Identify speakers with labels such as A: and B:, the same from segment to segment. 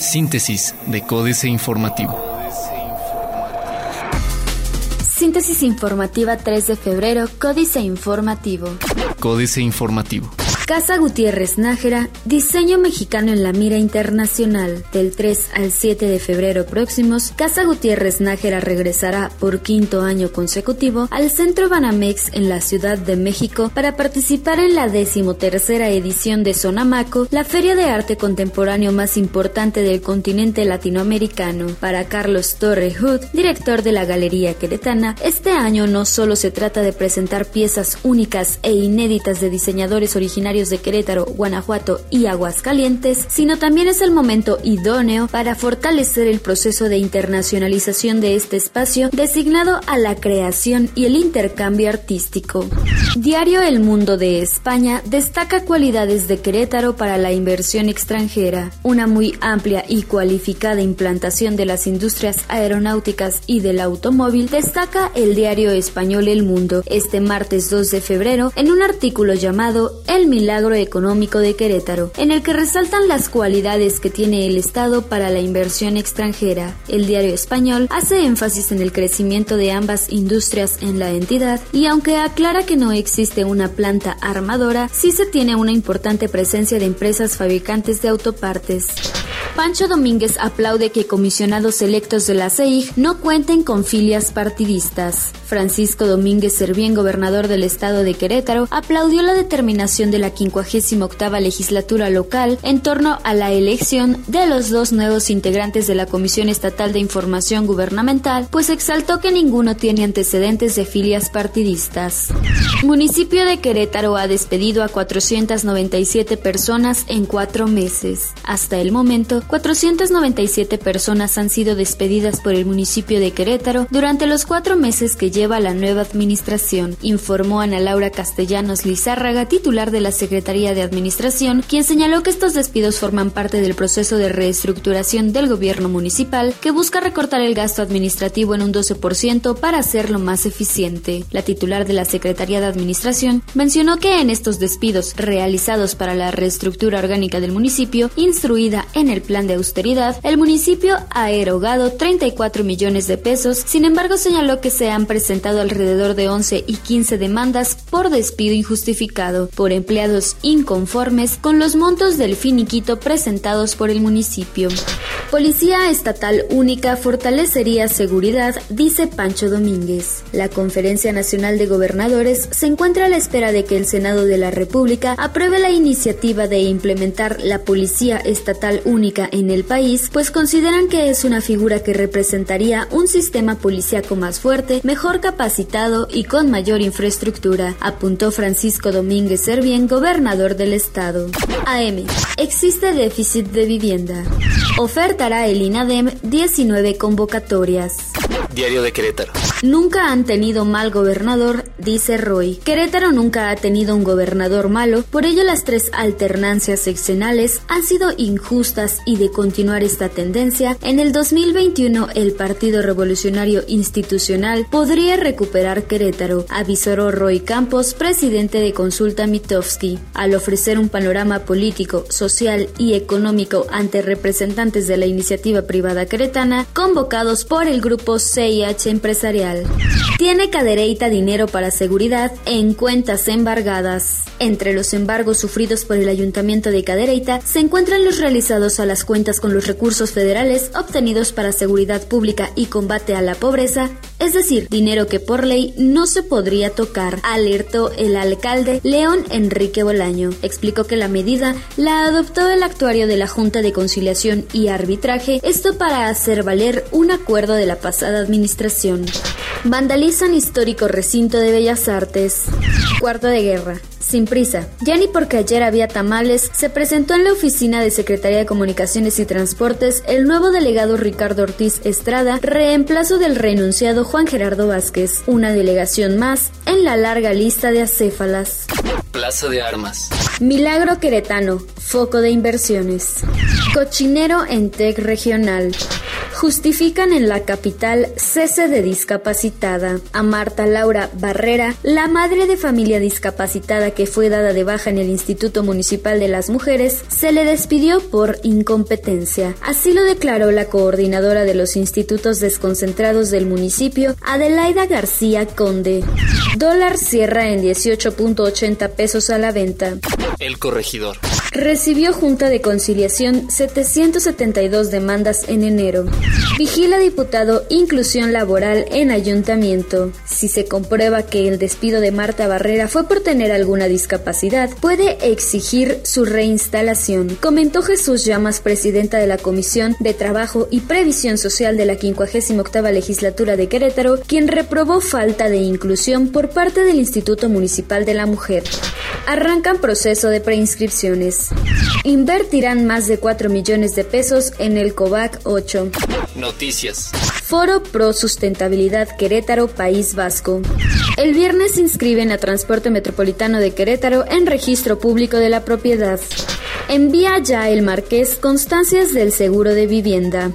A: Síntesis de Códice Informativo.
B: Síntesis informativa 3 de febrero, Códice Informativo.
A: Códice Informativo.
B: Casa Gutiérrez Nájera, diseño mexicano en la mira internacional. Del 3 al 7 de febrero próximos, Casa Gutiérrez Nájera regresará por quinto año consecutivo al Centro Banamex en la Ciudad de México para participar en la decimotercera edición de Sonamaco, la feria de arte contemporáneo más importante del continente latinoamericano. Para Carlos Torre Hood, director de la Galería Queretana, este año no solo se trata de presentar piezas únicas e inéditas de diseñadores originarios de Querétaro, Guanajuato y Aguascalientes, sino también es el momento idóneo para fortalecer el proceso de internacionalización de este espacio designado a la creación y el intercambio artístico. Diario El Mundo de España destaca cualidades de Querétaro para la inversión extranjera, una muy amplia y cualificada implantación de las industrias aeronáuticas y del automóvil, destaca el diario español El Mundo este martes 2 de febrero en un artículo llamado El Milagro milagro económico de Querétaro, en el que resaltan las cualidades que tiene el Estado para la inversión extranjera. El diario español hace énfasis en el crecimiento de ambas industrias en la entidad y aunque aclara que no existe una planta armadora, sí se tiene una importante presencia de empresas fabricantes de autopartes. Pancho Domínguez aplaude que comisionados electos de la CEIG no cuenten con filias partidistas. Francisco Domínguez Servién, gobernador del estado de Querétaro, aplaudió la determinación de la 58 legislatura local en torno a la elección de los dos nuevos integrantes de la Comisión Estatal de Información Gubernamental, pues exaltó que ninguno tiene antecedentes de filias partidistas. Municipio de Querétaro ha despedido a 497 personas en cuatro meses. Hasta el momento, 497 personas han sido despedidas por el municipio de Querétaro durante los cuatro meses que lleva la nueva administración, informó Ana Laura Castellanos Lizárraga, titular de la Secretaría de Administración, quien señaló que estos despidos forman parte del proceso de reestructuración del gobierno municipal que busca recortar el gasto administrativo en un 12% para hacerlo más eficiente. La titular de la Secretaría de Administración mencionó que en estos despidos realizados para la reestructura orgánica del municipio, instruida en el plan de austeridad, el municipio ha erogado 34 millones de pesos, sin embargo señaló que se han presentado alrededor de 11 y 15 demandas por despido injustificado por empleados inconformes con los montos del finiquito presentados por el municipio. Policía Estatal Única fortalecería seguridad, dice Pancho Domínguez. La Conferencia Nacional de Gobernadores se encuentra a la espera de que el Senado de la República apruebe la iniciativa de implementar la Policía Estatal Única en el país, pues consideran que es una figura que representaría un sistema policíaco más fuerte, mejor capacitado y con mayor infraestructura, apuntó Francisco Domínguez Servién, gobernador del estado. AM. Existe déficit de vivienda. Ofertará el INADEM 19 convocatorias.
A: Diario de Querétaro.
B: Nunca han tenido mal gobernador, dice Roy. Querétaro nunca ha tenido un gobernador malo, por ello las tres alternancias seccionales han sido injustas y de continuar esta tendencia, en el 2021 el Partido Revolucionario Institucional podría recuperar Querétaro, avisó Roy Campos, presidente de Consulta Mitofsky, al ofrecer un panorama político, social y económico ante representantes de la iniciativa privada queretana convocados por el grupo CIH Empresarial. Tiene Cadereyta dinero para seguridad en cuentas embargadas. Entre los embargos sufridos por el Ayuntamiento de Cadereyta se encuentran los realizados a las cuentas con los recursos federales obtenidos para seguridad pública y combate a la pobreza, es decir, dinero que por ley no se podría tocar, alertó el alcalde León Enrique Bolaño. Explicó que la medida la adoptó el actuario de la Junta de Conciliación y Arbitraje, esto para hacer valer un acuerdo de la pasada administración. Vandalizan histórico recinto de Bellas Artes. Cuarto de guerra. Sin prisa, ya ni porque ayer había tamales, se presentó en la oficina de Secretaría de Comunicaciones y Transportes el nuevo delegado Ricardo Ortiz Estrada, reemplazo del renunciado Juan Gerardo Vázquez, una delegación más en la larga lista de acéfalas.
A: Plaza de Armas.
B: Milagro Queretano, foco de inversiones. Cochinero en TEC regional. Justifican en la capital cese de discapacitada. A Marta Laura Barrera, la madre de familia discapacitada que fue dada de baja en el Instituto Municipal de las Mujeres, se le despidió por incompetencia. Así lo declaró la coordinadora de los institutos desconcentrados del municipio, Adelaida García Conde. Dólar cierra en 18.80 pesos a la venta.
A: El corregidor.
B: Recibió Junta de Conciliación 772 demandas en enero. Vigila diputado inclusión laboral en ayuntamiento. Si se comprueba que el despido de Marta Barrera fue por tener alguna discapacidad, puede exigir su reinstalación, comentó Jesús Llamas, presidenta de la Comisión de Trabajo y Previsión Social de la 58 legislatura de Querétaro, quien reprobó falta de inclusión por parte del Instituto Municipal de la Mujer. Arrancan proceso de preinscripciones. Invertirán más de 4 millones de pesos en el COVAC 8.
A: Noticias.
B: Foro Pro Sustentabilidad Querétaro, País Vasco. El viernes se inscriben a Transporte Metropolitano de Querétaro en registro público de la propiedad. Envía ya el Marqués constancias del seguro de vivienda.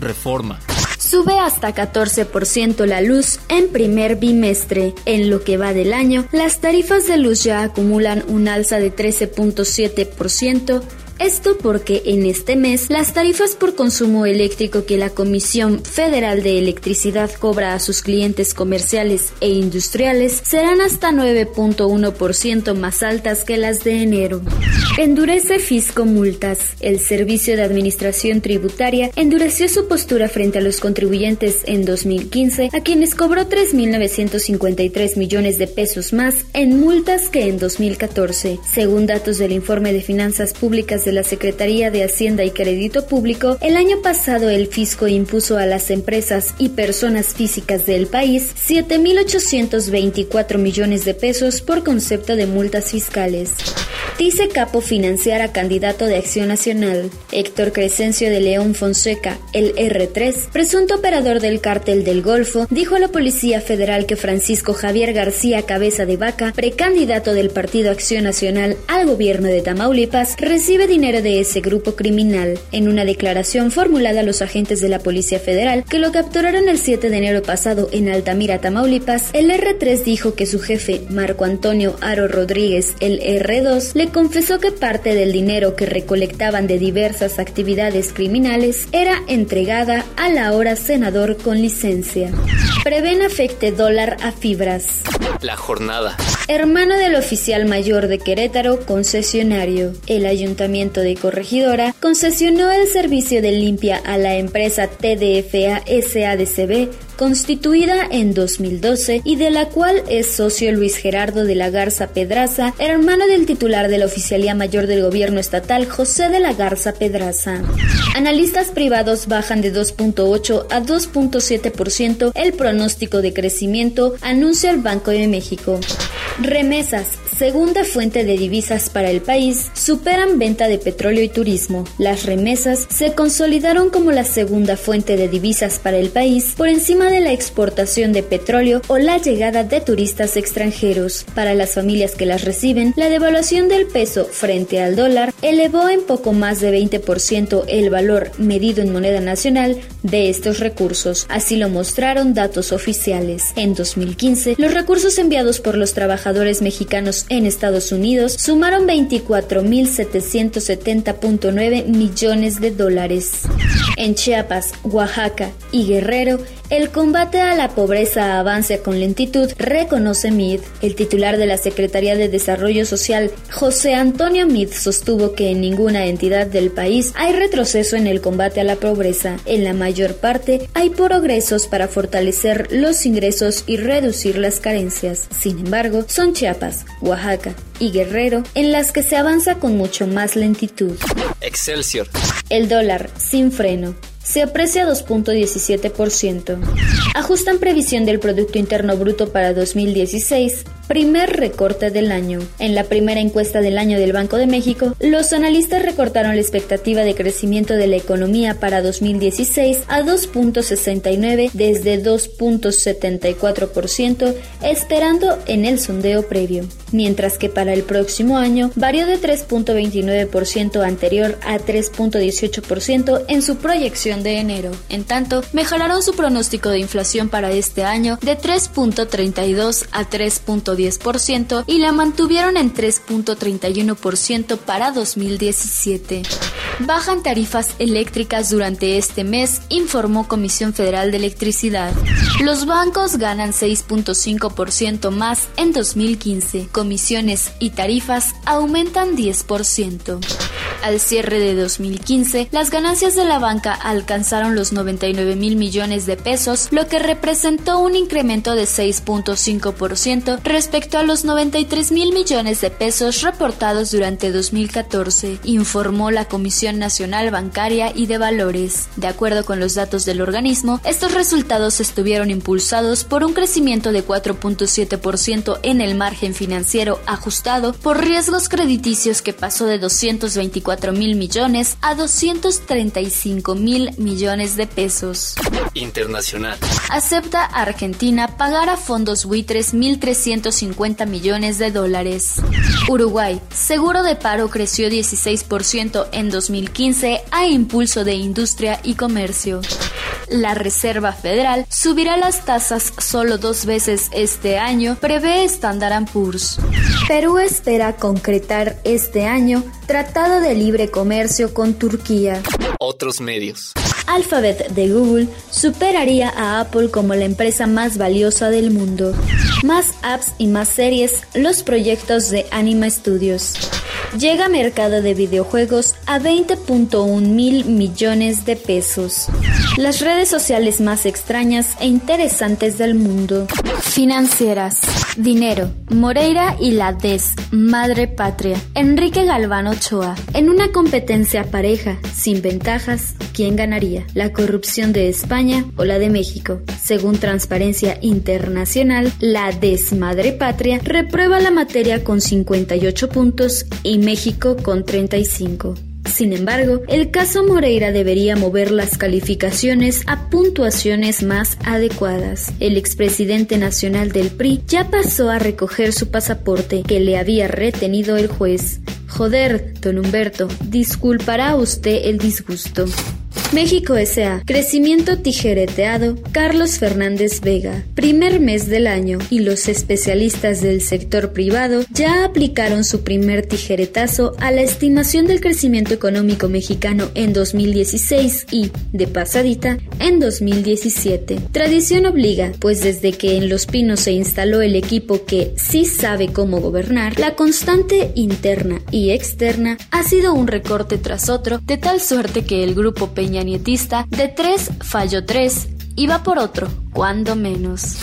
A: Reforma.
B: Sube hasta 14% la luz en primer bimestre. En lo que va del año, las tarifas de luz ya acumulan un alza de 13.7% esto porque en este mes las tarifas por consumo eléctrico que la Comisión Federal de Electricidad cobra a sus clientes comerciales e industriales serán hasta 9.1% más altas que las de enero. Endurece fisco multas. El Servicio de Administración Tributaria endureció su postura frente a los contribuyentes en 2015, a quienes cobró 3.953 millones de pesos más en multas que en 2014, según datos del informe de finanzas públicas de la Secretaría de Hacienda y Crédito Público, el año pasado el fisco impuso a las empresas y personas físicas del país 7.824 millones de pesos por concepto de multas fiscales. Dice Capo financiar a candidato de Acción Nacional. Héctor Crescencio de León Fonseca, el R3, presunto operador del cártel del Golfo, dijo a la Policía Federal que Francisco Javier García Cabeza de Vaca, precandidato del Partido Acción Nacional al gobierno de Tamaulipas, recibe dinero de ese grupo criminal. En una declaración formulada a los agentes de la Policía Federal que lo capturaron el 7 de enero pasado en Altamira, Tamaulipas, el R3 dijo que su jefe, Marco Antonio Aro Rodríguez, el R2, le confesó que parte del dinero que recolectaban de diversas actividades criminales era entregada a la hora senador con licencia. Prevén afecte dólar a fibras.
A: La jornada.
B: Hermano del oficial mayor de Querétaro, concesionario. El ayuntamiento de Corregidora concesionó el servicio de limpia a la empresa TDFA SADCB constituida en 2012 y de la cual es socio Luis Gerardo de la Garza Pedraza, hermano del titular de la Oficialía Mayor del Gobierno Estatal, José de la Garza Pedraza. Analistas privados bajan de 2.8 a 2.7% el pronóstico de crecimiento, anuncia el Banco de México. Remesas, segunda fuente de divisas para el país, superan venta de petróleo y turismo. Las remesas se consolidaron como la segunda fuente de divisas para el país por encima de la exportación de petróleo o la llegada de turistas extranjeros. Para las familias que las reciben, la devaluación del peso frente al dólar elevó en poco más de 20% el valor medido en moneda nacional de estos recursos. Así lo mostraron datos oficiales. En 2015, los recursos enviados por los trabajadores mexicanos en Estados Unidos sumaron 24.770.9 millones de dólares. En Chiapas, Oaxaca y Guerrero, el combate a la pobreza avanza con lentitud, reconoce MID. El titular de la Secretaría de Desarrollo Social, José Antonio Mid, sostuvo que en ninguna entidad del país hay retroceso en el combate a la pobreza. En la mayor parte hay progresos para fortalecer los ingresos y reducir las carencias. Sin embargo, son Chiapas, Oaxaca y Guerrero en las que se avanza con mucho más lentitud.
A: Excelsior.
B: El dólar, sin freno se aprecia 2.17%. Ajustan previsión del Producto Interno Bruto para 2016 primer recorte del año. En la primera encuesta del año del Banco de México, los analistas recortaron la expectativa de crecimiento de la economía para 2016 a 2.69 desde 2.74%, esperando en el sondeo previo, mientras que para el próximo año varió de 3.29% anterior a 3.18% en su proyección de enero. En tanto, mejoraron su pronóstico de inflación para este año de 3.32 a 3.10% y la mantuvieron en 3.31% para 2017. Bajan tarifas eléctricas durante este mes, informó Comisión Federal de Electricidad. Los bancos ganan 6.5% más en 2015. Comisiones y tarifas aumentan 10%. Al cierre de 2015, las ganancias de la banca alcanzaron los 99 mil millones de pesos, lo que representó un incremento de 6.5% respecto a los 93 mil millones de pesos reportados durante 2014, informó la Comisión Nacional Bancaria y de Valores. De acuerdo con los datos del organismo, estos resultados estuvieron impulsados por un crecimiento de 4.7% en el margen financiero ajustado por riesgos crediticios que pasó de 224 mil millones a 235 mil millones de pesos.
A: Internacional.
B: Acepta Argentina pagar a fondos buitres 1.350 millones de dólares. Uruguay. Seguro de paro creció 16% en 2015 a impulso de industria y comercio. La Reserva Federal subirá las tasas solo dos veces este año, prevé Standard Poor's. Perú espera concretar este año Tratado de Libre Comercio con Turquía.
A: Otros medios.
B: Alphabet de Google superaría a Apple como la empresa más valiosa del mundo. Más apps y más series, los proyectos de Anima Studios. Llega mercado de videojuegos a 20.1 mil millones de pesos. Las redes sociales más extrañas e interesantes del mundo. Financieras. Dinero. Moreira y la DES. Madre Patria. Enrique Galván Ochoa. En una competencia pareja, sin ventajas, ¿quién ganaría? ¿La corrupción de España o la de México? Según Transparencia Internacional, la DES Madre Patria reprueba la materia con 58 puntos y México con 35. Sin embargo, el caso Moreira debería mover las calificaciones a puntuaciones más adecuadas. El expresidente nacional del PRI ya pasó a recoger su pasaporte que le había retenido el juez. Joder, don Humberto, disculpará usted el disgusto. México S.A. Crecimiento tijereteado. Carlos Fernández Vega. Primer mes del año y los especialistas del sector privado ya aplicaron su primer tijeretazo a la estimación del crecimiento económico mexicano en 2016 y, de pasadita, en 2017. Tradición obliga, pues desde que en Los Pinos se instaló el equipo que sí sabe cómo gobernar, la constante interna y externa ha sido un recorte tras otro, de tal suerte que el grupo Peña nietista, de tres falló tres y va por otro, cuando menos.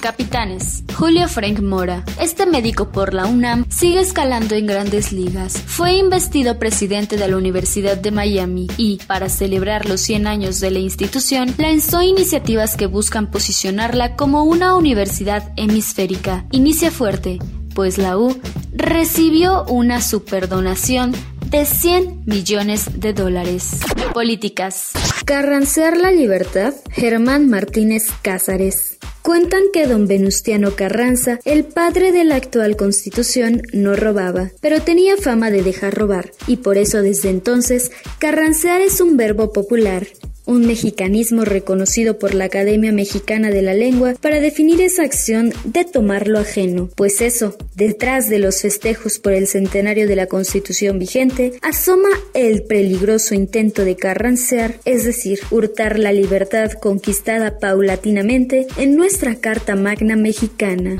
B: Capitanes. Julio Frank Mora. Este médico por la UNAM sigue escalando en grandes ligas. Fue investido presidente de la Universidad de Miami y, para celebrar los 100 años de la institución, lanzó iniciativas que buscan posicionarla como una universidad hemisférica. Inicia fuerte, pues la U recibió una superdonación de 100 millones de dólares. Políticas. Carrancear la libertad, Germán Martínez Cázares. Cuentan que don Venustiano Carranza, el padre de la actual constitución, no robaba, pero tenía fama de dejar robar, y por eso desde entonces carrancear es un verbo popular un mexicanismo reconocido por la Academia Mexicana de la Lengua para definir esa acción de tomar lo ajeno, pues eso, detrás de los festejos por el centenario de la Constitución vigente, asoma el peligroso intento de carrancear, es decir, hurtar la libertad conquistada paulatinamente en nuestra Carta Magna Mexicana.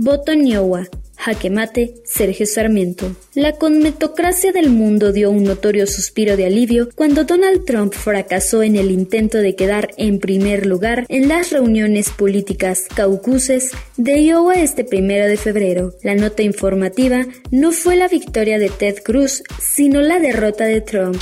B: Voto Niowa, Jaque mate, Sergio Sarmiento. La conmetocracia del mundo dio un notorio suspiro de alivio cuando Donald Trump fracasó en el intento de quedar en primer lugar en las reuniones políticas caucuses de Iowa este primero de febrero. La nota informativa no fue la victoria de Ted Cruz, sino la derrota de Trump.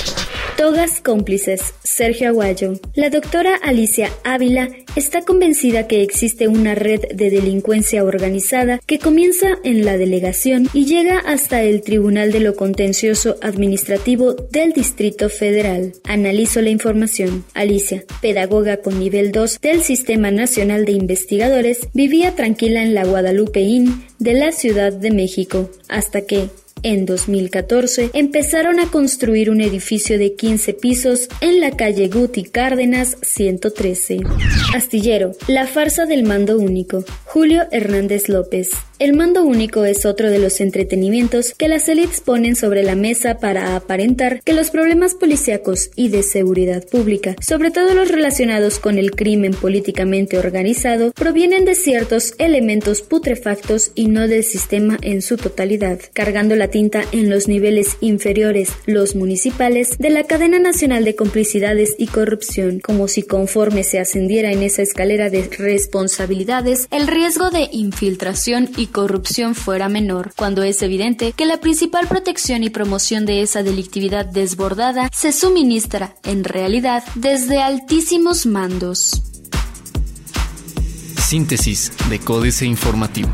B: Togas cómplices, Sergio Aguayo. La doctora Alicia Ávila está convencida que existe una red de delincuencia organizada que comienza en la delegación y llega hasta el Tribunal de lo Contencioso Administrativo del Distrito Federal. Analizo la información. Alicia, pedagoga con nivel 2 del Sistema Nacional de Investigadores, vivía tranquila en la Guadalupe Inn de la Ciudad de México, hasta que, en 2014 empezaron a construir un edificio de 15 pisos en la calle Guti Cárdenas 113. Astillero, la farsa del mando único. Julio Hernández López. El mando único es otro de los entretenimientos que las élites ponen sobre la mesa para aparentar que los problemas policíacos y de seguridad pública, sobre todo los relacionados con el crimen políticamente organizado, provienen de ciertos elementos putrefactos y no del sistema en su totalidad, cargando la tinta en los niveles inferiores, los municipales, de la cadena nacional de complicidades y corrupción, como si conforme se ascendiera en esa escalera de responsabilidades, el riesgo de infiltración corrupción fuera menor, cuando es evidente que la principal protección y promoción de esa delictividad desbordada se suministra, en realidad, desde altísimos mandos.
A: Síntesis de Códice Informativo.